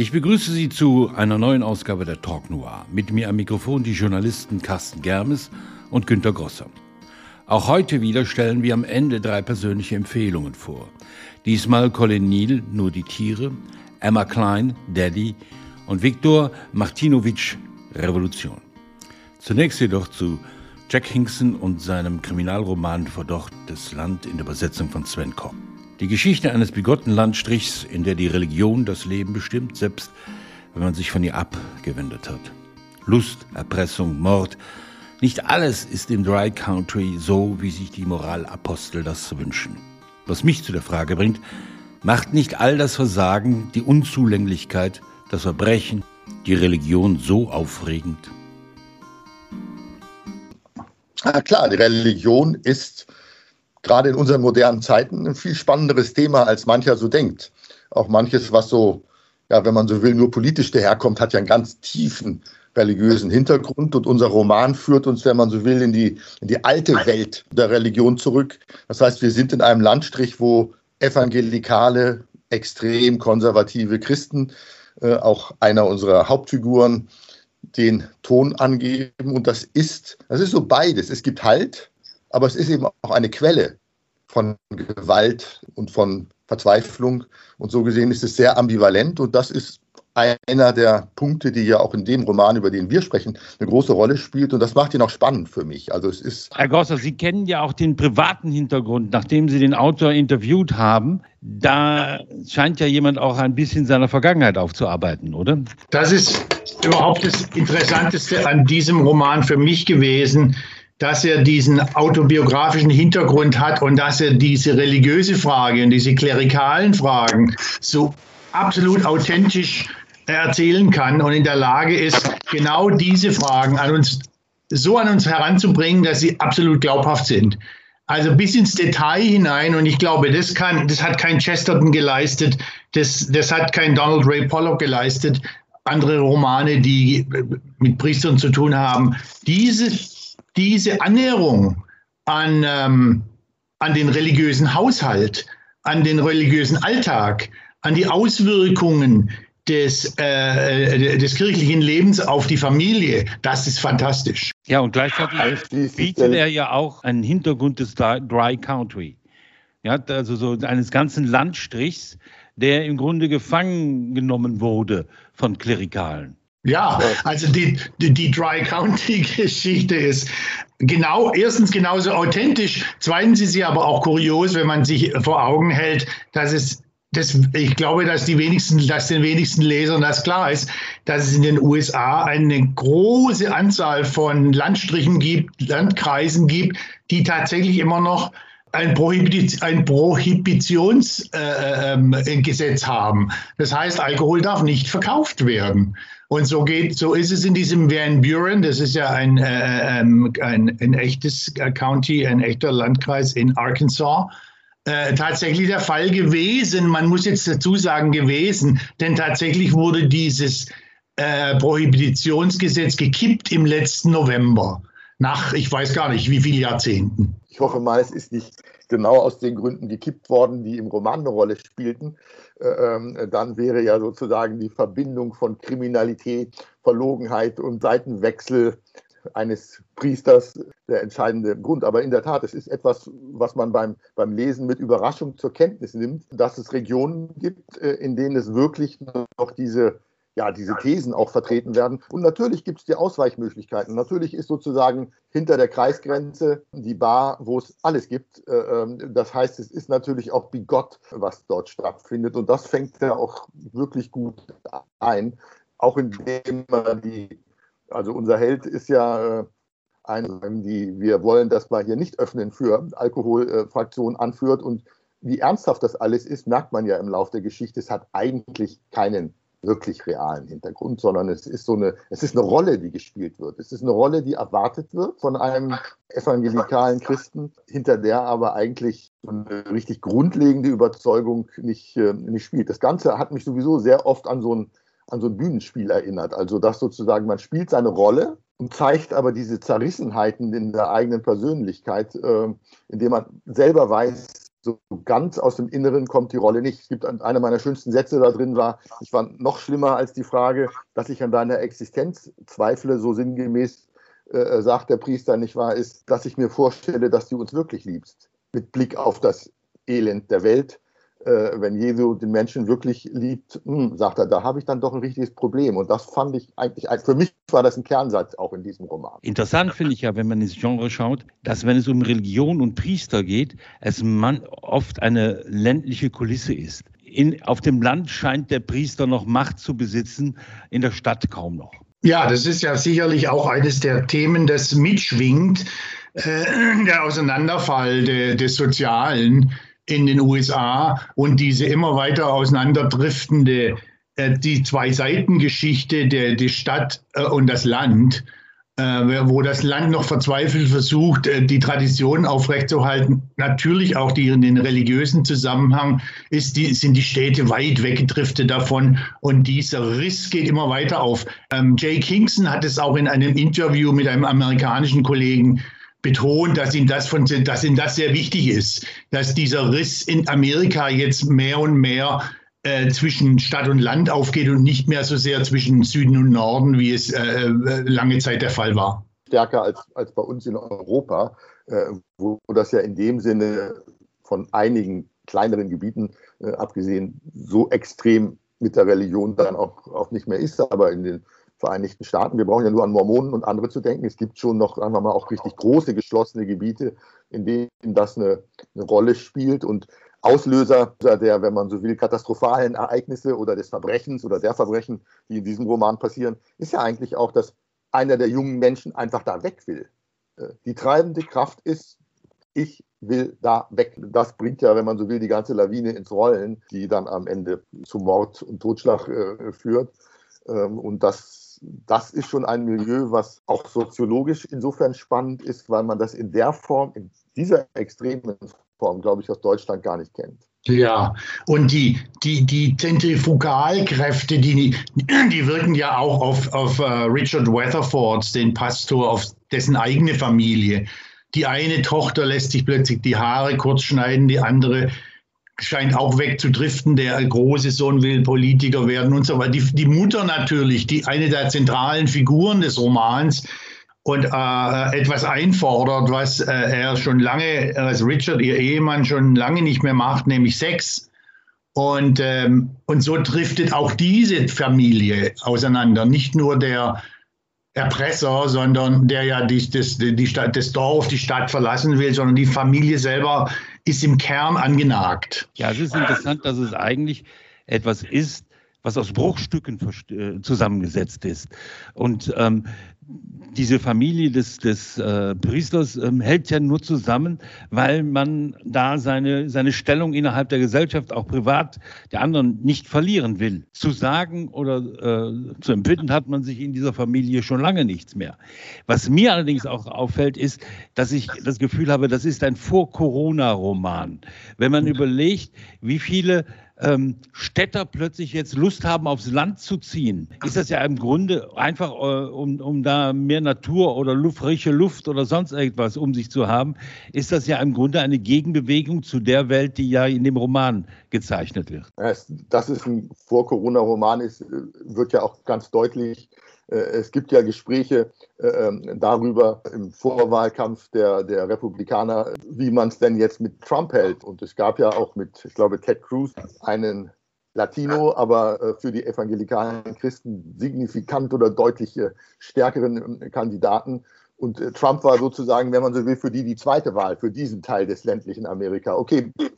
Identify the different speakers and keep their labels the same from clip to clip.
Speaker 1: Ich begrüße Sie zu einer neuen Ausgabe der Talk Noir. Mit mir am Mikrofon die Journalisten Carsten Germes und Günter Grosser. Auch heute wieder stellen wir am Ende drei persönliche Empfehlungen vor. Diesmal Colin Neal, Nur die Tiere, Emma Klein, Daddy und Viktor Martinovic, Revolution. Zunächst jedoch zu Jack Hinkson und seinem Kriminalroman Verdorrtes Land in der Übersetzung von Sven Kopp. Die Geschichte eines bigotten Landstrichs, in der die Religion das Leben bestimmt, selbst wenn man sich von ihr abgewendet hat. Lust, Erpressung, Mord, nicht alles ist im Dry Country so, wie sich die Moralapostel das wünschen. Was mich zu der Frage bringt, macht nicht all das Versagen, die Unzulänglichkeit, das Verbrechen, die Religion so aufregend?
Speaker 2: Na klar, die Religion ist gerade in unseren modernen Zeiten ein viel spannenderes Thema, als mancher so denkt. Auch manches, was so, ja, wenn man so will, nur politisch daherkommt, hat ja einen ganz tiefen religiösen Hintergrund. Und unser Roman führt uns, wenn man so will, in die, in die alte Welt der Religion zurück. Das heißt, wir sind in einem Landstrich, wo evangelikale, extrem konservative Christen, äh, auch einer unserer Hauptfiguren, den Ton angeben. Und das ist, das ist so beides. Es gibt Halt, aber es ist eben auch eine Quelle von Gewalt und von Verzweiflung. Und so gesehen ist es sehr ambivalent und das ist einer der Punkte, die ja auch in dem Roman, über den wir sprechen, eine große Rolle spielt. Und das macht ihn auch spannend für mich. Also es ist.
Speaker 1: Herr Gosser, Sie kennen ja auch den privaten Hintergrund, nachdem Sie den Autor interviewt haben. Da scheint ja jemand auch ein bisschen seiner Vergangenheit aufzuarbeiten, oder?
Speaker 3: Das ist überhaupt das Interessanteste an diesem Roman für mich gewesen dass er diesen autobiografischen Hintergrund hat und dass er diese religiöse Frage und diese klerikalen Fragen so absolut authentisch erzählen kann und in der Lage ist, genau diese Fragen an uns so an uns heranzubringen, dass sie absolut glaubhaft sind. Also bis ins Detail hinein und ich glaube, das kann, das hat kein Chesterton geleistet, das, das hat kein Donald Ray Pollock geleistet, andere Romane, die mit Priestern zu tun haben. Diese diese Annäherung an, ähm, an den religiösen Haushalt, an den religiösen Alltag, an die Auswirkungen des, äh, des kirchlichen Lebens auf die Familie, das ist fantastisch.
Speaker 1: Ja, und gleichzeitig bietet er ja auch einen Hintergrund des Dry Country. Ja, also so eines ganzen Landstrichs, der im Grunde gefangen genommen wurde von Klerikalen.
Speaker 3: Ja, also die, die, die Dry County-Geschichte ist genau, erstens genauso authentisch, zweitens ist sie aber auch kurios, wenn man sich vor Augen hält, dass es das, ich glaube, dass die wenigsten, dass den wenigsten Lesern das klar ist, dass es in den USA eine große Anzahl von Landstrichen gibt, Landkreisen gibt, die tatsächlich immer noch ein, Prohibitions, ein Prohibitionsgesetz äh, ähm, haben. Das heißt, Alkohol darf nicht verkauft werden. Und so geht, so ist es in diesem Van Buren. Das ist ja ein, äh, ähm, ein, ein echtes County, ein echter Landkreis in Arkansas. Äh, tatsächlich der Fall gewesen. Man muss jetzt dazu sagen gewesen, denn tatsächlich wurde dieses äh, Prohibitionsgesetz gekippt im letzten November. Nach, ich weiß gar nicht, wie vielen Jahrzehnten.
Speaker 2: Ich hoffe mal, es ist nicht genau aus den Gründen gekippt worden, die im Roman eine Rolle spielten, äh, ähm, dann wäre ja sozusagen die Verbindung von Kriminalität, Verlogenheit und Seitenwechsel eines Priesters der entscheidende Grund. Aber in der Tat, es ist etwas, was man beim, beim Lesen mit Überraschung zur Kenntnis nimmt, dass es Regionen gibt, äh, in denen es wirklich noch diese ja, diese Thesen auch vertreten werden. Und natürlich gibt es die Ausweichmöglichkeiten. Natürlich ist sozusagen hinter der Kreisgrenze die Bar, wo es alles gibt. Äh, ähm, das heißt, es ist natürlich auch bigott, was dort stattfindet. Und das fängt ja auch wirklich gut ein. Auch indem man die, also unser Held ist ja äh, ein, die wir wollen das mal hier nicht öffnen für Alkoholfraktionen anführt. Und wie ernsthaft das alles ist, merkt man ja im Laufe der Geschichte. Es hat eigentlich keinen wirklich realen Hintergrund, sondern es ist so eine, es ist eine Rolle, die gespielt wird. Es ist eine Rolle, die erwartet wird von einem evangelikalen Christen, hinter der aber eigentlich eine richtig grundlegende Überzeugung nicht, äh, nicht spielt. Das Ganze hat mich sowieso sehr oft an so ein, an so ein Bühnenspiel erinnert. Also, dass sozusagen man spielt seine Rolle und zeigt aber diese Zerrissenheiten in der eigenen Persönlichkeit, äh, indem man selber weiß, so ganz aus dem Inneren kommt die Rolle nicht. Es gibt einer meiner schönsten Sätze da drin war, ich war noch schlimmer als die Frage, dass ich an deiner Existenz zweifle, so sinngemäß äh, sagt der Priester nicht wahr, ist, dass ich mir vorstelle, dass du uns wirklich liebst. Mit Blick auf das Elend der Welt äh, wenn Jesu den Menschen wirklich liebt, mh, hm, sagt er, da habe ich dann doch ein richtiges Problem. Und das fand ich eigentlich, für mich war das ein Kernsatz auch in diesem Roman.
Speaker 1: Interessant finde ich ja, wenn man ins Genre schaut, dass wenn es um Religion und Priester geht, es man oft eine ländliche Kulisse ist. In, auf dem Land scheint der Priester noch Macht zu besitzen, in der Stadt kaum noch.
Speaker 3: Ja, das ist ja sicherlich auch eines der Themen, das mitschwingt, äh, der Auseinanderfall de, des Sozialen in den USA und diese immer weiter auseinanderdriftende, äh, die Zwei-Seiten-Geschichte der die Stadt äh, und das Land, äh, wo das Land noch verzweifelt versucht, äh, die Tradition aufrechtzuerhalten. Natürlich auch die, in den religiösen Zusammenhang ist die, sind die Städte weit weggedriftet davon und dieser Riss geht immer weiter auf. Ähm, Jay Kingston hat es auch in einem Interview mit einem amerikanischen Kollegen betont, dass ihm das von, dass ihm das sehr wichtig ist, dass dieser Riss in Amerika jetzt mehr und mehr äh, zwischen Stadt und Land aufgeht und nicht mehr so sehr zwischen Süden und Norden, wie es äh, äh lange Zeit der Fall war.
Speaker 2: Stärker als, als bei uns in Europa, äh, wo das ja in dem Sinne von einigen kleineren Gebieten äh, abgesehen so extrem mit der Religion dann auch, auch nicht mehr ist, aber in den Vereinigten Staaten. Wir brauchen ja nur an Mormonen und andere zu denken. Es gibt schon noch, sagen wir mal, auch richtig große geschlossene Gebiete, in denen das eine, eine Rolle spielt. Und Auslöser der, wenn man so will, katastrophalen Ereignisse oder des Verbrechens oder der Verbrechen, die in diesem Roman passieren, ist ja eigentlich auch, dass einer der jungen Menschen einfach da weg will. Äh, die treibende Kraft ist, ich will da weg. Das bringt ja, wenn man so will, die ganze Lawine ins Rollen, die dann am Ende zu Mord und Totschlag äh, führt. Ähm, und das das ist schon ein Milieu, was auch soziologisch insofern spannend ist, weil man das in der Form, in dieser extremen Form, glaube ich, aus Deutschland gar nicht kennt.
Speaker 3: Ja, und die, die, die Zentrifugalkräfte, die, die wirken ja auch auf, auf uh, Richard Weatherford, den Pastor, auf dessen eigene Familie. Die eine Tochter lässt sich plötzlich die Haare kurz schneiden, die andere scheint auch wegzudriften. Der große Sohn will Politiker werden und so weiter. Die, die Mutter natürlich, die eine der zentralen Figuren des Romans und äh, etwas einfordert, was äh, er schon lange, als Richard, ihr Ehemann, schon lange nicht mehr macht, nämlich Sex. Und, ähm, und so driftet auch diese Familie auseinander. Nicht nur der Erpresser, sondern der ja die, das, die Stadt, das Dorf, die Stadt verlassen will, sondern die Familie selber ist im Kern angenagt.
Speaker 1: Ja, es ist interessant, dass es eigentlich etwas ist, was aus Bruchstücken äh, zusammengesetzt ist. Und ähm, diese Familie des, des äh, Priesters ähm, hält ja nur zusammen, weil man da seine, seine Stellung innerhalb der Gesellschaft, auch privat, der anderen nicht verlieren will. Zu sagen oder äh, zu empfinden hat man sich in dieser Familie schon lange nichts mehr. Was mir allerdings auch auffällt, ist, dass ich das Gefühl habe, das ist ein Vor-Corona-Roman. Wenn man überlegt, wie viele ähm, Städter plötzlich jetzt Lust haben, aufs Land zu ziehen, ist das ja im Grunde einfach, äh, um, um da mehr Natur oder Luft, frische Luft oder sonst irgendwas um sich zu haben, ist das ja im Grunde eine Gegenbewegung zu der Welt, die ja in dem Roman gezeichnet wird.
Speaker 2: Das ist ein Vor-Corona-Roman, ist, wird ja auch ganz deutlich äh, es gibt ja Gespräche äh, ähm, darüber im Vorwahlkampf der, der Republikaner, wie man es denn jetzt mit Trump hält. Und es gab ja auch mit, ich glaube, Ted Cruz einen Latino, aber äh, für die evangelikalen Christen signifikant oder deutlich stärkeren Kandidaten. Und Trump war sozusagen, wenn man so will, für die die zweite Wahl, für diesen Teil des ländlichen Amerika. Okay, äh,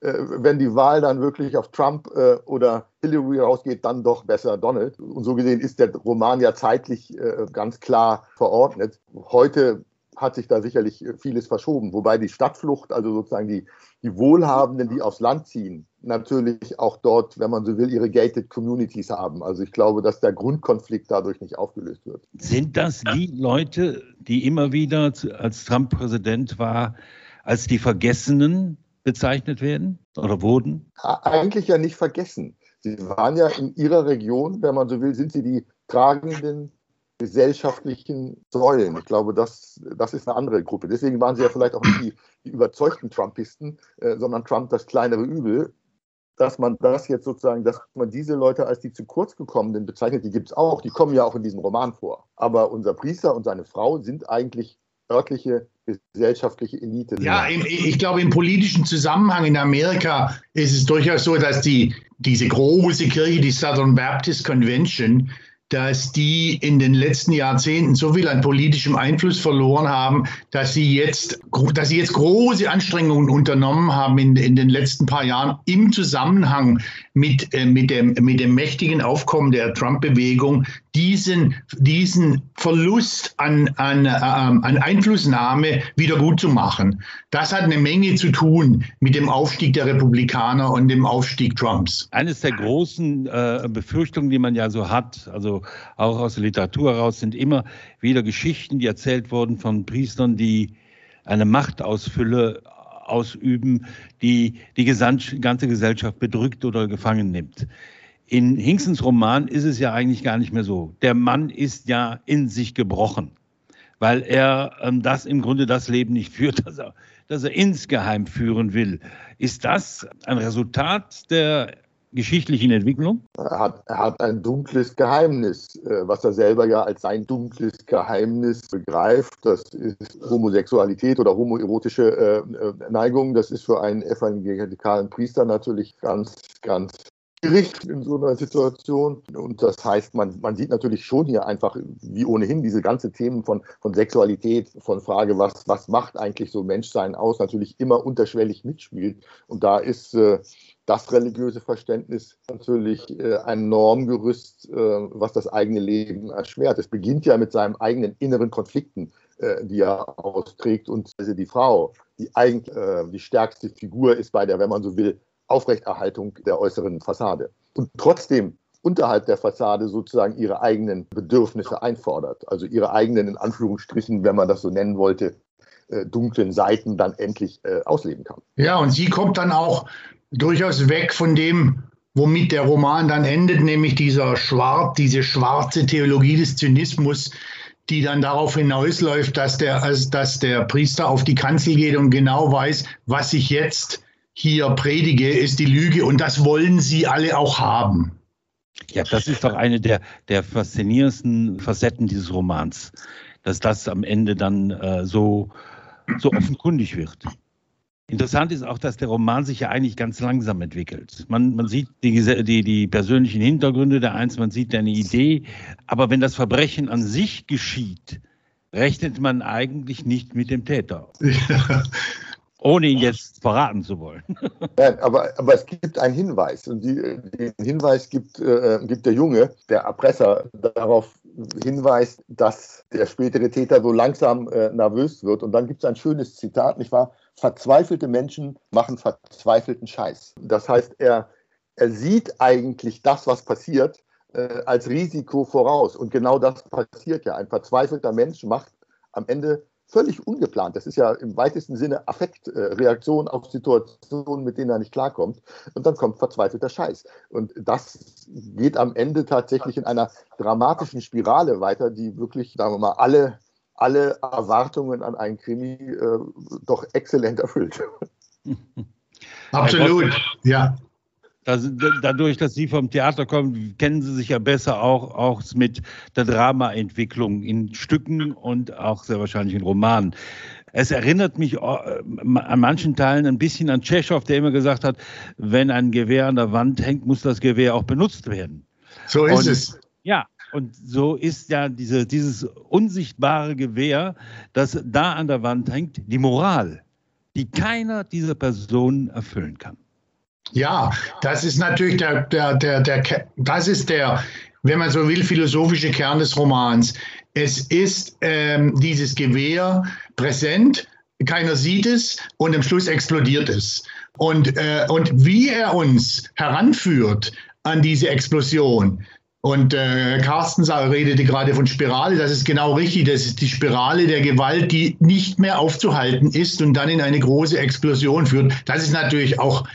Speaker 2: wenn die Wahl dann wirklich auf Trump äh, oder Hillary rausgeht, dann doch besser Donald. Und so gesehen ist der Roman ja zeitlich äh, ganz klar verordnet. Heute hat sich da sicherlich vieles verschoben, wobei die Stadtflucht, also sozusagen die, die Wohlhabenden, die aufs Land ziehen, natürlich auch dort, wenn man so will, ihre gated Communities haben. Also ich glaube, dass der Grundkonflikt dadurch nicht aufgelöst wird.
Speaker 1: Sind das die Leute, die immer wieder, als Trump Präsident war, als die Vergessenen bezeichnet werden oder wurden?
Speaker 2: Eigentlich ja nicht vergessen. Sie waren ja in ihrer Region, wenn man so will, sind sie die tragenden gesellschaftlichen Säulen. Ich glaube, das, das ist eine andere Gruppe. Deswegen waren sie ja vielleicht auch nicht die, die überzeugten Trumpisten, äh, sondern Trump das kleinere Übel. Dass man das jetzt sozusagen, dass man diese Leute als die zu kurz gekommenen bezeichnet, die gibt es auch, die kommen ja auch in diesem Roman vor. Aber unser Priester und seine Frau sind eigentlich örtliche gesellschaftliche Elite.
Speaker 3: Ja, im, ich glaube, im politischen Zusammenhang in Amerika ist es durchaus so, dass die, diese große Kirche, die Southern Baptist Convention, dass die in den letzten Jahrzehnten so viel an politischem Einfluss verloren haben, dass sie jetzt, dass sie jetzt große Anstrengungen unternommen haben in, in den letzten paar Jahren im Zusammenhang mit, äh, mit, dem, mit dem mächtigen Aufkommen der Trump-Bewegung, diesen, diesen Verlust an, an, äh, an Einflussnahme wieder gut zu machen. Das hat eine Menge zu tun mit dem Aufstieg der Republikaner und dem Aufstieg Trumps.
Speaker 1: Eines der großen äh, Befürchtungen, die man ja so hat, also auch aus der Literatur heraus, sind immer wieder Geschichten, die erzählt wurden von Priestern, die eine Machtausfülle ausüben, die die ganze Gesellschaft bedrückt oder gefangen nimmt. In Hinksens Roman ist es ja eigentlich gar nicht mehr so. Der Mann ist ja in sich gebrochen, weil er ähm, das im Grunde das Leben nicht führt, das er, das er insgeheim führen will. Ist das ein Resultat der geschichtlichen Entwicklung?
Speaker 2: Er hat, er hat ein dunkles Geheimnis, äh, was er selber ja als sein dunkles Geheimnis begreift. Das ist Homosexualität oder homoerotische äh, äh, Neigung. Das ist für einen evangelikalen Priester natürlich ganz, ganz Gericht in so einer Situation. Und das heißt, man, man sieht natürlich schon hier einfach, wie ohnehin diese ganzen Themen von, von Sexualität, von Frage, was, was macht eigentlich so Menschsein aus, natürlich immer unterschwellig mitspielt. Und da ist äh, das religiöse Verständnis natürlich äh, ein Normgerüst, äh, was das eigene Leben erschwert. Es beginnt ja mit seinen eigenen inneren Konflikten, äh, die er austrägt. Und also die Frau, die eigentlich äh, die stärkste Figur ist bei der, wenn man so will, Aufrechterhaltung der äußeren Fassade. Und trotzdem unterhalb der Fassade sozusagen ihre eigenen Bedürfnisse einfordert, also ihre eigenen, in Anführungsstrichen, wenn man das so nennen wollte, äh, dunklen Seiten dann endlich äh, ausleben kann.
Speaker 3: Ja, und sie kommt dann auch durchaus weg von dem, womit der Roman dann endet, nämlich dieser Schwarz, diese schwarze Theologie des Zynismus, die dann darauf hinausläuft, dass der, also dass der Priester auf die Kanzel geht und genau weiß, was sich jetzt hier predige, ist die Lüge und das wollen sie alle auch haben.
Speaker 1: Ja, das ist doch eine der, der faszinierendsten Facetten dieses Romans, dass das am Ende dann äh, so, so offenkundig wird. Interessant ist auch, dass der Roman sich ja eigentlich ganz langsam entwickelt. Man, man sieht die, die, die persönlichen Hintergründe der Eins, man sieht eine Idee, aber wenn das Verbrechen an sich geschieht, rechnet man eigentlich nicht mit dem Täter. Ja. Ohne ihn jetzt verraten zu wollen.
Speaker 2: Nein, aber, aber es gibt einen Hinweis. Und die, den Hinweis gibt, äh, gibt der Junge, der Erpresser, darauf hinweist, dass der spätere Täter so langsam äh, nervös wird. Und dann gibt es ein schönes Zitat, nicht wahr? Verzweifelte Menschen machen verzweifelten Scheiß. Das heißt, er, er sieht eigentlich das, was passiert, äh, als Risiko voraus. Und genau das passiert ja. Ein verzweifelter Mensch macht am Ende völlig ungeplant. Das ist ja im weitesten Sinne Affektreaktion äh, auf Situationen, mit denen er nicht klarkommt. Und dann kommt verzweifelter Scheiß. Und das geht am Ende tatsächlich in einer dramatischen Spirale weiter, die wirklich, sagen wir mal, alle, alle Erwartungen an einen Krimi äh, doch exzellent erfüllt.
Speaker 3: Absolut, ja.
Speaker 1: Dadurch, dass Sie vom Theater kommen, kennen Sie sich ja besser auch, auch mit der Dramaentwicklung in Stücken und auch sehr wahrscheinlich in Romanen. Es erinnert mich äh, an manchen Teilen ein bisschen an Tschechow, der immer gesagt hat, wenn ein Gewehr an der Wand hängt, muss das Gewehr auch benutzt werden.
Speaker 3: So ist und, es.
Speaker 1: Ja, und so ist ja diese, dieses unsichtbare Gewehr, das da an der Wand hängt, die Moral, die keiner dieser Personen erfüllen kann.
Speaker 3: Ja, das ist natürlich der, der, der, der, das ist der, wenn man so will, philosophische Kern des Romans. Es ist ähm, dieses Gewehr präsent, keiner sieht es und am Schluss explodiert es. Und, äh, und wie er uns heranführt an diese Explosion, und äh, Carsten redete gerade von Spirale, das ist genau richtig. Das ist die Spirale der Gewalt, die nicht mehr aufzuhalten ist und dann in eine große Explosion führt. Das ist natürlich auch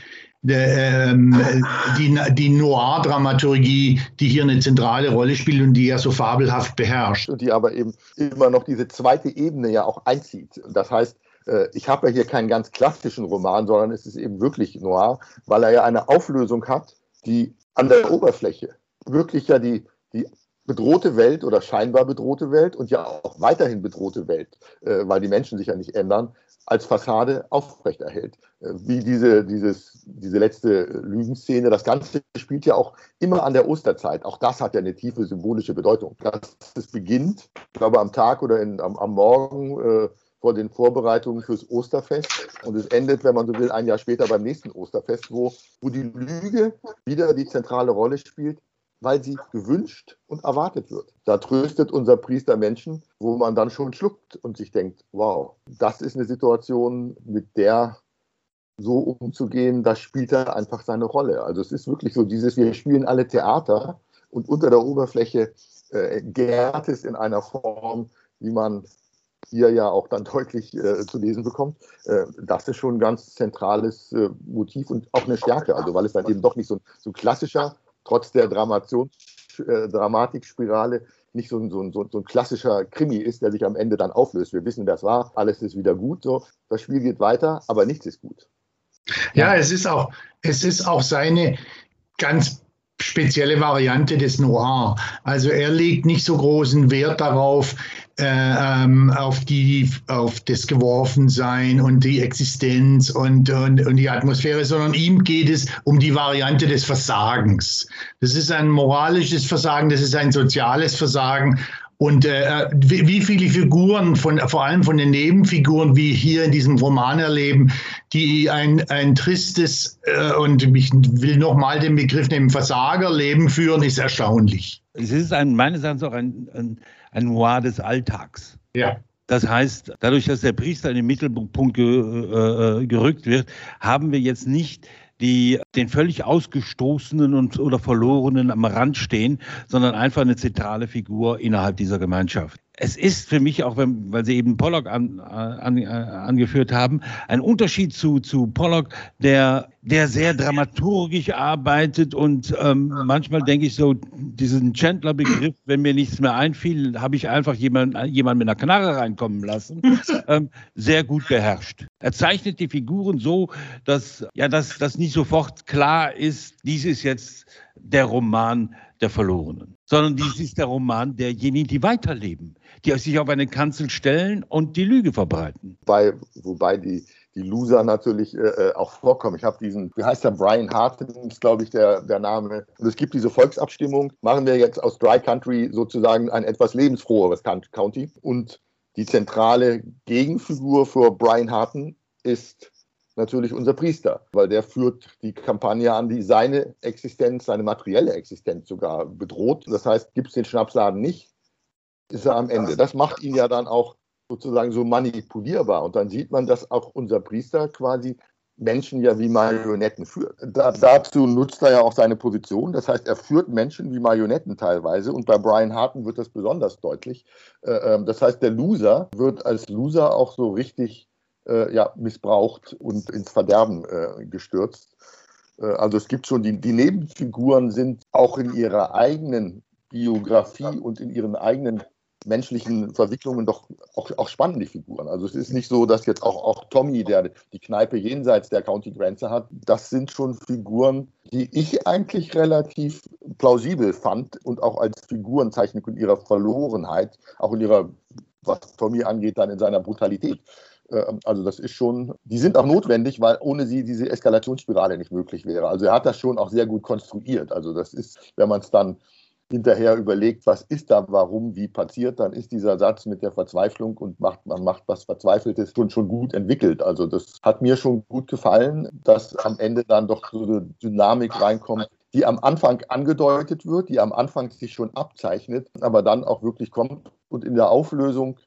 Speaker 3: die, die Noir-Dramaturgie, die hier eine zentrale Rolle spielt und die ja so fabelhaft beherrscht.
Speaker 2: Und die aber eben immer noch diese zweite Ebene ja auch einzieht. Das heißt, äh, ich habe ja hier keinen ganz klassischen Roman, sondern es ist eben wirklich noir, weil er ja eine Auflösung hat, die an der Oberfläche wirklich ja die, die bedrohte Welt oder scheinbar bedrohte Welt und ja auch weiterhin bedrohte Welt, äh, weil die Menschen sich ja nicht ändern, als Fassade aufrechterhält. Äh, wie diese, dieses, diese letzte Lügenszene, das Ganze spielt ja auch immer an der Osterzeit. Auch das hat ja eine tiefe symbolische Bedeutung. Dass es beginnt, ich glaube am Tag oder in, am, am Morgen äh, vor den Vorbereitungen fürs Osterfest. Und es endet, wenn man so will, ein Jahr später beim nächsten Osterfest, wo, wo die Lüge wieder die zentrale Rolle spielt, weil sie gewünscht und erwartet wird. Da tröstet unser Priester Menschen, wo man dann schon schluckt und sich denkt, wow, das ist eine Situation, mit der so umzugehen, das spielt da einfach seine Rolle. Also es ist wirklich so dieses, wir spielen alle Theater und unter der Oberfläche äh, gärt es in einer Form, wie man hier ja auch dann deutlich äh, zu lesen bekommt, äh, das ist schon ein ganz zentrales äh, Motiv und auch eine Stärke, also weil es dann eben doch nicht so ein, so klassischer, trotz der Dramation, äh, Dramatikspirale, nicht so ein, so, ein, so ein klassischer Krimi ist, der sich am Ende dann auflöst. Wir wissen, das war, alles ist wieder gut, so. das Spiel geht weiter, aber nichts ist gut.
Speaker 3: Ja, es ist auch, es ist auch seine ganz spezielle Variante des Noir. Also er legt nicht so großen Wert darauf, ähm, auf, die, auf das Geworfensein und die Existenz und, und, und die Atmosphäre, sondern ihm geht es um die Variante des Versagens. Das ist ein moralisches Versagen, das ist ein soziales Versagen und äh, wie, wie, viele Figuren, von, vor allem von den Nebenfiguren, wie hier in diesem Roman erleben, die ein, ein tristes äh, und ich will nochmal den Begriff nehmen, Versagerleben führen, ist erstaunlich.
Speaker 1: Es ist ein, meines Erachtens auch ein, ein, ein Noir des Alltags.
Speaker 3: Ja.
Speaker 1: Das heißt, dadurch, dass der Priester in den Mittelpunkt ge, äh, gerückt wird, haben wir jetzt nicht die den völlig ausgestoßenen und oder verlorenen am Rand stehen, sondern einfach eine zentrale Figur innerhalb dieser Gemeinschaft es ist für mich auch, wenn, weil Sie eben Pollock an, an, äh, angeführt haben, ein Unterschied zu, zu Pollock, der, der sehr dramaturgisch arbeitet und ähm, manchmal denke ich so, diesen Chandler-Begriff, wenn mir nichts mehr einfiel, habe ich einfach jemanden jemand mit einer Knarre reinkommen lassen, ähm, sehr gut beherrscht. Er zeichnet die Figuren so, dass, ja, dass, dass nicht sofort klar ist, dies ist jetzt der Roman der Verlorenen, sondern dies ist der Roman derjenigen, die weiterleben, die sich auf eine Kanzel stellen und die Lüge verbreiten.
Speaker 2: Wobei, wobei die, die Loser natürlich äh, äh auch vorkommen. Ich habe diesen, wie heißt der, Brian Harton ist, glaube ich, der, der Name. Und es gibt diese Volksabstimmung. Machen wir jetzt aus Dry Country sozusagen ein etwas lebensfroheres County. Und die zentrale Gegenfigur für Brian Harton ist natürlich unser Priester, weil der führt die Kampagne an, die seine Existenz, seine materielle Existenz sogar bedroht. Das heißt, gibt es den Schnapsladen nicht, ist er am Ende. Das macht ihn ja dann auch sozusagen so manipulierbar. Und dann sieht man, dass auch unser Priester quasi Menschen ja wie Marionetten führt. Da, dazu nutzt er ja auch seine Position. Das heißt, er führt Menschen wie Marionetten teilweise. Und bei Brian Harton wird das besonders deutlich. Äh, ähm, das heißt, der Loser wird als Loser auch so richtig äh, ja, missbraucht und ins Verderben äh, gestürzt. Äh, also es gibt schon, die, die Nebenfiguren sind auch in ihrer eigenen Biografie und in ihren eigenen menschlichen Verwicklungen doch auch, auch spannende Figuren. Also es ist nicht so, dass jetzt auch, auch Tommy, der die Kneipe jenseits der County-Grenze hat, das sind schon Figuren, die ich eigentlich relativ plausibel fand und auch als Figurenzeichnung in ihrer Verlorenheit, auch in ihrer, was Tommy angeht, dann in seiner Brutalität. Ähm, also das ist schon, die sind auch notwendig, weil ohne sie diese Eskalationsspirale nicht möglich wäre. Also er hat das schon auch sehr gut konstruiert. Also das ist, wenn man es dann hinterher überlegt, was ist da, warum, wie passiert, dann ist dieser Satz mit der Verzweiflung und macht, man macht was Verzweifeltes schon, schon gut entwickelt. Also das hat mir schon gut gefallen, dass am Ende dann doch so eine Dynamik reinkommt, die am Anfang angedeutet wird, die am Anfang sich schon abzeichnet, aber dann auch wirklich kommt und in der Auflösung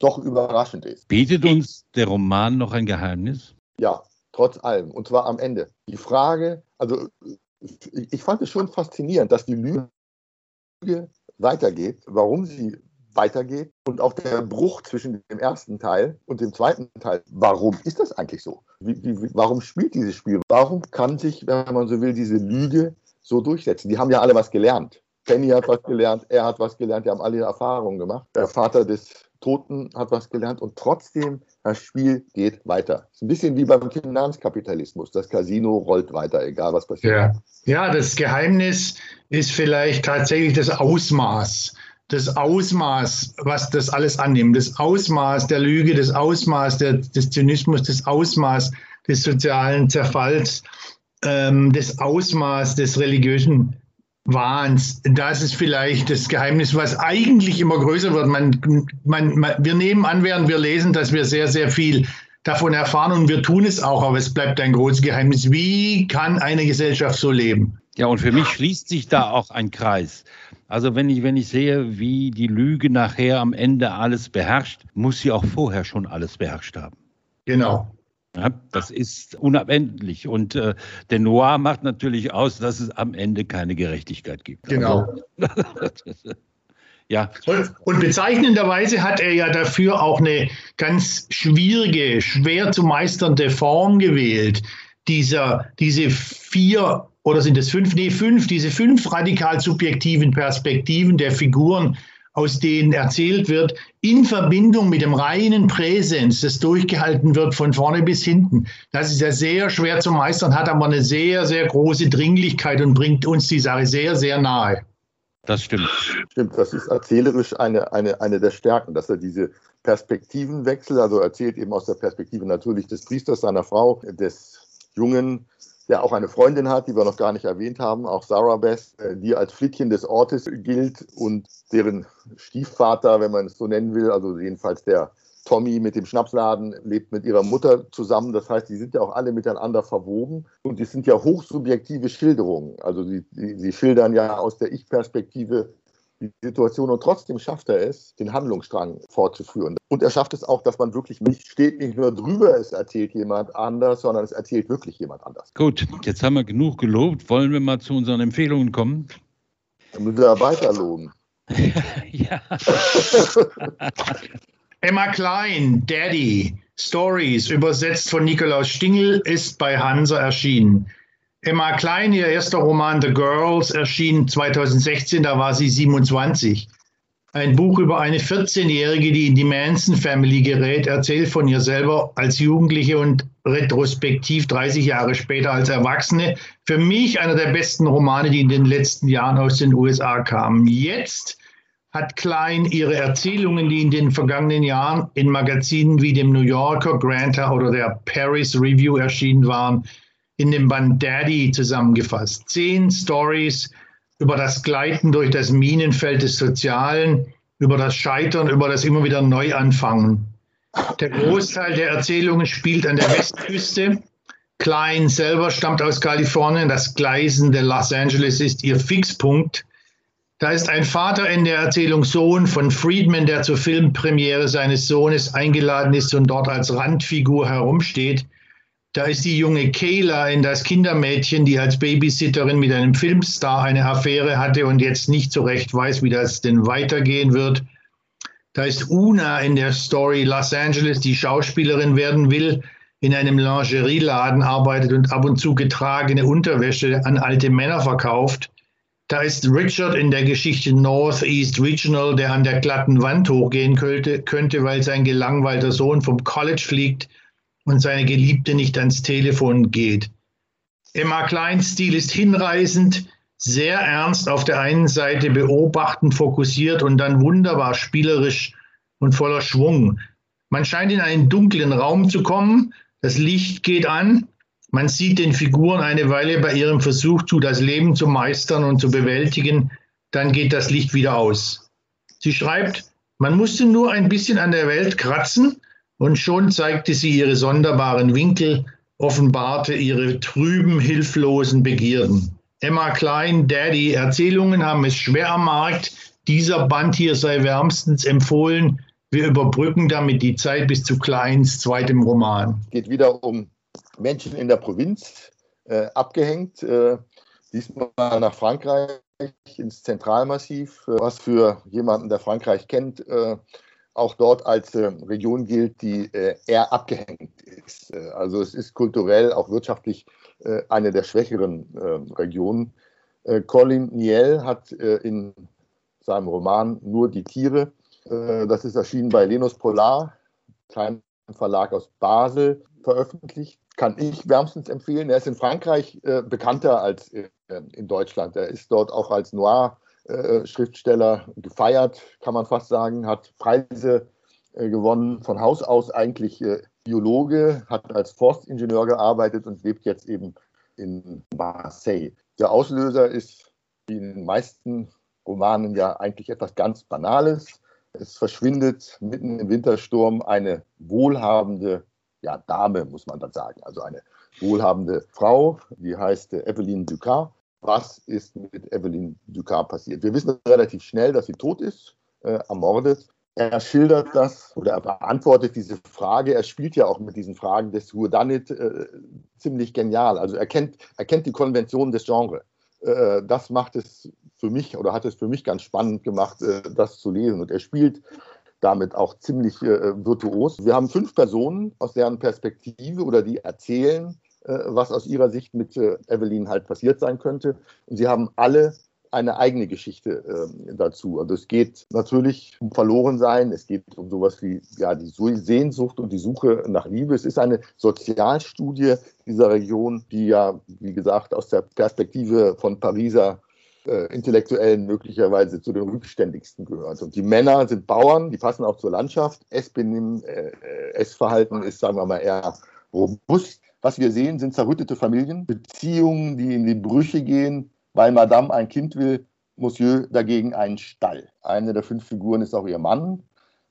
Speaker 2: doch überraschend ist.
Speaker 1: Bietet uns der Roman noch ein Geheimnis?
Speaker 2: Ja, trotz allem. Und zwar am Ende. Die Frage, also ich fand es schon faszinierend, dass die Lüge weitergeht, warum sie weitergeht und auch der Bruch zwischen dem ersten Teil und dem zweiten Teil. Warum ist das eigentlich so? Wie, wie, warum spielt dieses Spiel? Warum kann sich, wenn man so will, diese Lüge so durchsetzen? Die haben ja alle was gelernt. Penny hat was gelernt, er hat was gelernt, die haben alle Erfahrungen gemacht. Der Vater des Toten hat was gelernt und trotzdem das Spiel geht weiter. Es ist ein bisschen wie beim Finanzkapitalismus. Das Casino rollt weiter, egal was passiert.
Speaker 3: Ja. ja, das Geheimnis ist vielleicht tatsächlich das Ausmaß. Das Ausmaß, was das alles annimmt, das Ausmaß der Lüge, das Ausmaß der, des Zynismus, das Ausmaß des sozialen Zerfalls, ähm, das Ausmaß des religiösen Wahns. Das ist vielleicht das Geheimnis, was eigentlich immer größer wird. Man, man, man, wir nehmen an, während wir lesen, dass wir sehr, sehr viel davon erfahren und wir tun es auch, aber es bleibt ein großes Geheimnis. Wie kann eine Gesellschaft so leben?
Speaker 1: Ja, und für mich schließt sich da auch ein Kreis. Also wenn ich, wenn ich sehe, wie die Lüge nachher am Ende alles beherrscht, muss sie auch vorher schon alles beherrscht haben.
Speaker 3: Genau.
Speaker 1: Ja, das ist unabendlich. Und äh, der Noir macht natürlich aus, dass es am Ende keine Gerechtigkeit gibt.
Speaker 3: Genau. Also, ja. Und, und, bezeichnenderweise hat er ja dafür auch eine ganz schwierige, schwer zu meisternde Form gewählt. Dieser, diese vier oder sind es fünf? Nee, fünf, diese fünf radikal subjektiven Perspektiven der Figuren aus denen erzählt wird, in Verbindung mit dem reinen Präsens, das durchgehalten wird von vorne bis hinten. Das ist ja sehr schwer zu meistern, hat aber eine sehr, sehr große Dringlichkeit und bringt uns die Sache sehr, sehr nahe.
Speaker 1: Das stimmt.
Speaker 2: Stimmt, das ist erzählerisch eine, eine, eine der Stärken, dass er diese Perspektivenwechsel, also erzählt eben aus der Perspektive natürlich des Priesters, seiner Frau, des Jungen, der auch eine Freundin hat, die wir noch gar nicht erwähnt haben, auch Sarah Beth, äh, die als Flittchen des Ortes gilt und deren Stiefvater, wenn man es so nennen will, also jedenfalls der Tommy mit dem Schnapsladen lebt mit ihrer Mutter zusammen. Das heißt, die sind ja auch alle miteinander verwoben und die sind ja hochsubjektive Schilderungen. Also sie, sie schildern ja aus der Ich-Perspektive die Situation und trotzdem schafft er es, den Handlungsstrang fortzuführen. Und er schafft es auch, dass man wirklich nicht steht, nicht nur drüber, es erzählt jemand anders, sondern es erzählt wirklich jemand anders.
Speaker 1: Gut, jetzt haben wir genug gelobt. Wollen wir mal zu unseren Empfehlungen kommen?
Speaker 2: Dann müssen wir weiter loben.
Speaker 3: ja. Emma Klein, Daddy, Stories, übersetzt von Nikolaus Stingel, ist bei Hansa erschienen. Emma Klein, ihr erster Roman The Girls, erschien 2016, da war sie 27. Ein Buch über eine 14-Jährige, die in die Manson Family gerät, erzählt von ihr selber als Jugendliche und retrospektiv 30 Jahre später als Erwachsene. Für mich einer der besten Romane, die in den letzten Jahren aus den USA kamen. Jetzt hat Klein ihre Erzählungen, die in den vergangenen Jahren in Magazinen wie dem New Yorker, Granta oder der Paris Review erschienen waren, in dem Band Daddy zusammengefasst. Zehn Stories über das Gleiten durch das Minenfeld des Sozialen, über das Scheitern, über das immer wieder Neuanfangen. Der Großteil der Erzählungen spielt an der Westküste. Klein selber stammt aus Kalifornien. Das gleisende Los Angeles ist ihr Fixpunkt. Da ist ein Vater in der Erzählung Sohn von Friedman, der zur Filmpremiere seines Sohnes eingeladen ist und dort als Randfigur herumsteht. Da ist die junge Kayla in das Kindermädchen, die als Babysitterin mit einem Filmstar eine Affäre hatte und jetzt nicht so recht weiß, wie das denn weitergehen wird. Da ist Una in der Story Los Angeles, die Schauspielerin werden will, in einem Lingerieladen arbeitet und ab und zu getragene Unterwäsche an alte Männer verkauft. Da ist Richard in der Geschichte Northeast Regional, der an der glatten Wand hochgehen könnte, könnte weil sein gelangweilter Sohn vom College fliegt und seine Geliebte nicht ans Telefon geht. Emma Kleins Stil ist hinreißend, sehr ernst auf der einen Seite beobachtend fokussiert und dann wunderbar spielerisch und voller Schwung. Man scheint in einen dunklen Raum zu kommen, das Licht geht an, man sieht den Figuren eine Weile bei ihrem Versuch zu, das Leben zu meistern und zu bewältigen, dann geht das Licht wieder aus. Sie schreibt, man musste nur ein bisschen an der Welt kratzen und schon zeigte sie ihre sonderbaren Winkel, offenbarte ihre trüben, hilflosen Begierden. Emma Klein, Daddy, Erzählungen haben es schwer am Markt. Dieser Band hier sei wärmstens empfohlen. Wir überbrücken damit die Zeit bis zu Kleins zweitem Roman.
Speaker 2: Es geht wieder um Menschen in der Provinz, äh, abgehängt, äh, diesmal nach Frankreich ins Zentralmassiv, was für jemanden, der Frankreich kennt, auch dort als Region gilt, die eher abgehängt ist. Also es ist kulturell, auch wirtschaftlich eine der schwächeren Regionen. Colin Niel hat in seinem Roman Nur die Tiere, das ist erschienen bei Lenus Polar, kleinen Verlag aus Basel, veröffentlicht. Kann ich wärmstens empfehlen. Er ist in Frankreich äh, bekannter als äh, in Deutschland. Er ist dort auch als Noir-Schriftsteller äh, gefeiert, kann man fast sagen, hat Preise äh, gewonnen, von Haus aus eigentlich äh, Biologe, hat als Forstingenieur gearbeitet und lebt jetzt eben in Marseille. Der Auslöser ist wie in den meisten Romanen ja eigentlich etwas ganz Banales. Es verschwindet mitten im Wintersturm eine wohlhabende ja, Dame, muss man dann sagen, also eine wohlhabende Frau, die heißt Evelyn Ducas. Was ist mit Evelyn Ducas passiert? Wir wissen relativ schnell, dass sie tot ist, äh, ermordet. Er schildert das oder er beantwortet diese Frage. Er spielt ja auch mit diesen Fragen des Whodunit äh, ziemlich genial. Also er kennt, er kennt die Konventionen des Genres. Äh, das macht es für mich oder hat es für mich ganz spannend gemacht, äh, das zu lesen. Und er spielt damit auch ziemlich äh, virtuos. Wir haben fünf Personen aus deren Perspektive oder die erzählen, äh, was aus ihrer Sicht mit äh, Evelyn halt passiert sein könnte. Und sie haben alle eine eigene Geschichte äh, dazu. Also es geht natürlich um Verlorensein, es geht um sowas wie ja, die Sehnsucht und die Suche nach Liebe. Es ist eine Sozialstudie dieser Region, die ja, wie gesagt, aus der Perspektive von Pariser äh, Intellektuellen möglicherweise zu den rückständigsten gehört. Und die Männer sind Bauern, die passen auch zur Landschaft. Essbenehmen, äh, Essverhalten ist, sagen wir mal, eher robust. Was wir sehen, sind zerrüttete Familien, Beziehungen, die in die Brüche gehen, weil Madame ein Kind will, Monsieur dagegen einen Stall. Eine der fünf Figuren ist auch ihr Mann,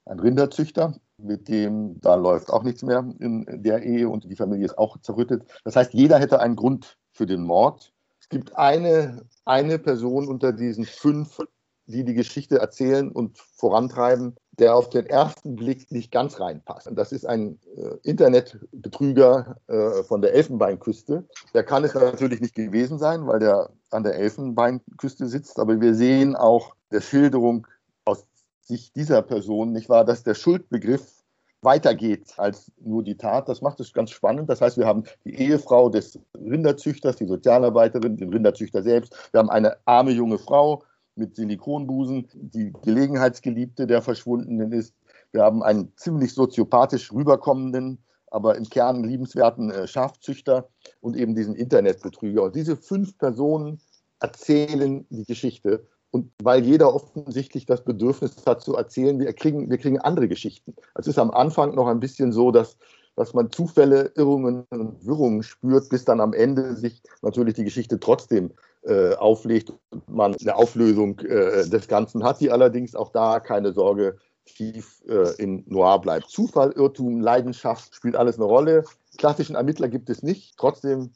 Speaker 2: ein Rinderzüchter, mit dem da läuft auch nichts mehr in der Ehe und die Familie ist auch zerrüttet. Das heißt, jeder hätte einen Grund für den Mord. Es gibt eine, eine Person unter diesen fünf, die die Geschichte erzählen und vorantreiben, der auf den ersten Blick nicht ganz reinpasst. Und das ist ein äh, Internetbetrüger äh, von der Elfenbeinküste. Der kann es natürlich nicht gewesen sein, weil der an der Elfenbeinküste sitzt. Aber wir sehen auch der Schilderung aus Sicht dieser Person, nicht wahr, dass der Schuldbegriff weitergeht als nur die Tat. Das macht es ganz spannend. Das heißt, wir haben die Ehefrau des Rinderzüchters, die Sozialarbeiterin, den Rinderzüchter selbst. Wir haben eine arme junge Frau mit Silikonbusen, die Gelegenheitsgeliebte der Verschwundenen ist. Wir haben einen ziemlich soziopathisch rüberkommenden, aber im Kern liebenswerten äh, Schafzüchter und eben diesen Internetbetrüger. Und diese fünf Personen erzählen die Geschichte und weil jeder offensichtlich das Bedürfnis hat zu erzählen, wir kriegen, wir kriegen andere Geschichten. Es ist am Anfang noch ein bisschen so, dass, dass man Zufälle, Irrungen und Wirrungen spürt, bis dann am Ende sich natürlich die Geschichte trotzdem äh, auflegt und man eine Auflösung äh, des Ganzen hat, die allerdings auch da keine Sorge tief äh, in Noir bleibt. Zufall, Irrtum, Leidenschaft spielt alles eine Rolle. Klassischen Ermittler gibt es nicht. Trotzdem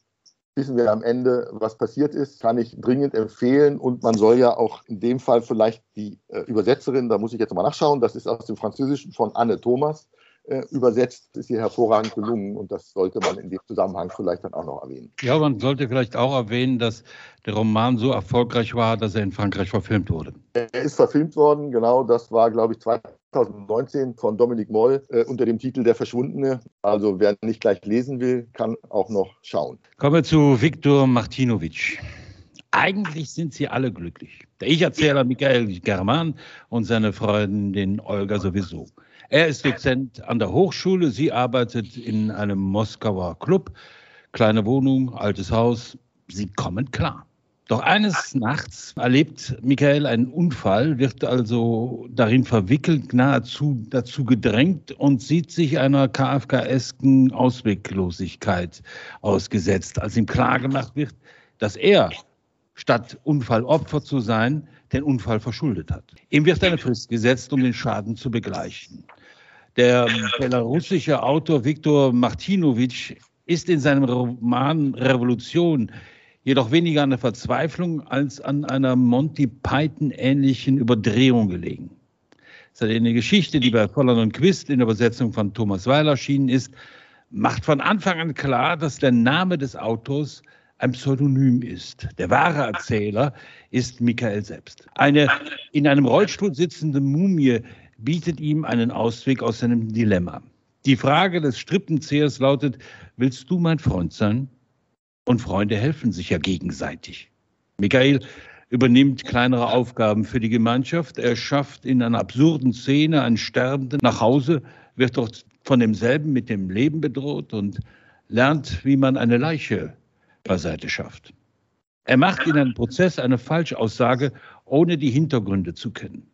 Speaker 2: wissen wir am Ende, was passiert ist, kann ich dringend empfehlen. Und man soll ja auch in dem Fall vielleicht die äh, Übersetzerin, da muss ich jetzt mal nachschauen, das ist aus dem Französischen von Anne Thomas übersetzt, ist hier hervorragend gelungen und das sollte man in dem Zusammenhang vielleicht dann auch noch erwähnen.
Speaker 1: Ja, man sollte vielleicht auch erwähnen, dass der Roman so erfolgreich war, dass er in Frankreich verfilmt wurde.
Speaker 2: Er ist verfilmt worden, genau, das war, glaube ich, 2019 von Dominik Moll äh, unter dem Titel Der Verschwundene. Also wer nicht gleich lesen will, kann auch noch schauen.
Speaker 1: Kommen wir zu Viktor Martinovic. Eigentlich sind sie alle glücklich. Der Ich-Erzähler Michael German und seine Freundin Olga sowieso. Er ist Dozent an der Hochschule, sie arbeitet in einem Moskauer Club. Kleine Wohnung, altes Haus, sie kommen klar. Doch eines Nachts erlebt Michael einen Unfall, wird also darin verwickelt, nahezu dazu gedrängt und sieht sich einer kafkaesken Ausweglosigkeit ausgesetzt, als ihm klargemacht wird, dass er, statt Unfallopfer zu sein, den Unfall verschuldet hat. Ihm wird eine Frist gesetzt, um den Schaden zu begleichen. Der belarussische Autor Viktor Martinovic ist in seinem Roman Revolution jedoch weniger an der Verzweiflung als an einer Monty Python-ähnlichen Überdrehung gelegen. Seine Geschichte, die bei Volland und Quist in der Übersetzung von Thomas Weil erschienen ist, macht von Anfang an klar, dass der Name des Autors ein Pseudonym ist. Der wahre Erzähler ist Michael selbst. Eine in einem Rollstuhl sitzende Mumie bietet ihm einen Ausweg aus seinem Dilemma. Die Frage des Strippenzehers lautet, willst du mein Freund sein? Und Freunde helfen sich ja gegenseitig. Michael übernimmt kleinere Aufgaben für die Gemeinschaft. Er schafft in einer absurden Szene einen Sterbenden nach Hause, wird dort von demselben mit dem Leben bedroht und lernt, wie man eine Leiche beiseite schafft. Er macht in einem Prozess eine Falschaussage, ohne die Hintergründe zu kennen.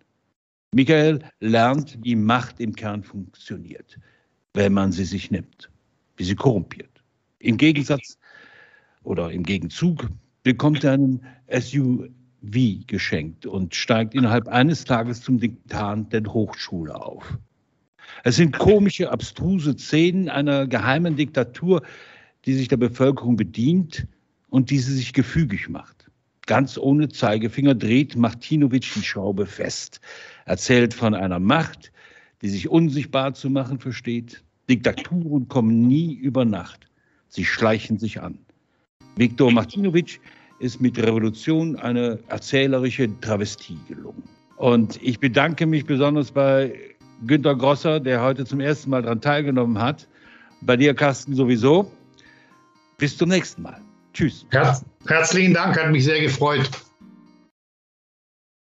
Speaker 1: Michael lernt, wie Macht im Kern funktioniert, wenn man sie sich nimmt, wie sie korrumpiert. Im Gegensatz oder im Gegenzug bekommt er einen SUV geschenkt und steigt innerhalb eines Tages zum Diktant der Hochschule auf. Es sind komische, abstruse Szenen einer geheimen Diktatur, die sich der Bevölkerung bedient und die sie sich gefügig macht. Ganz ohne Zeigefinger dreht Martinovic die Schraube fest, erzählt von einer Macht, die sich unsichtbar zu machen versteht. Diktaturen kommen nie über Nacht. Sie schleichen sich an. Viktor Martinovic ist mit Revolution eine erzählerische Travestie gelungen. Und ich bedanke mich besonders bei Günter Grosser, der heute zum ersten Mal daran teilgenommen hat. Bei dir, Carsten, sowieso. Bis zum nächsten Mal. Tschüss.
Speaker 3: Herz, herzlichen Dank, hat mich sehr gefreut.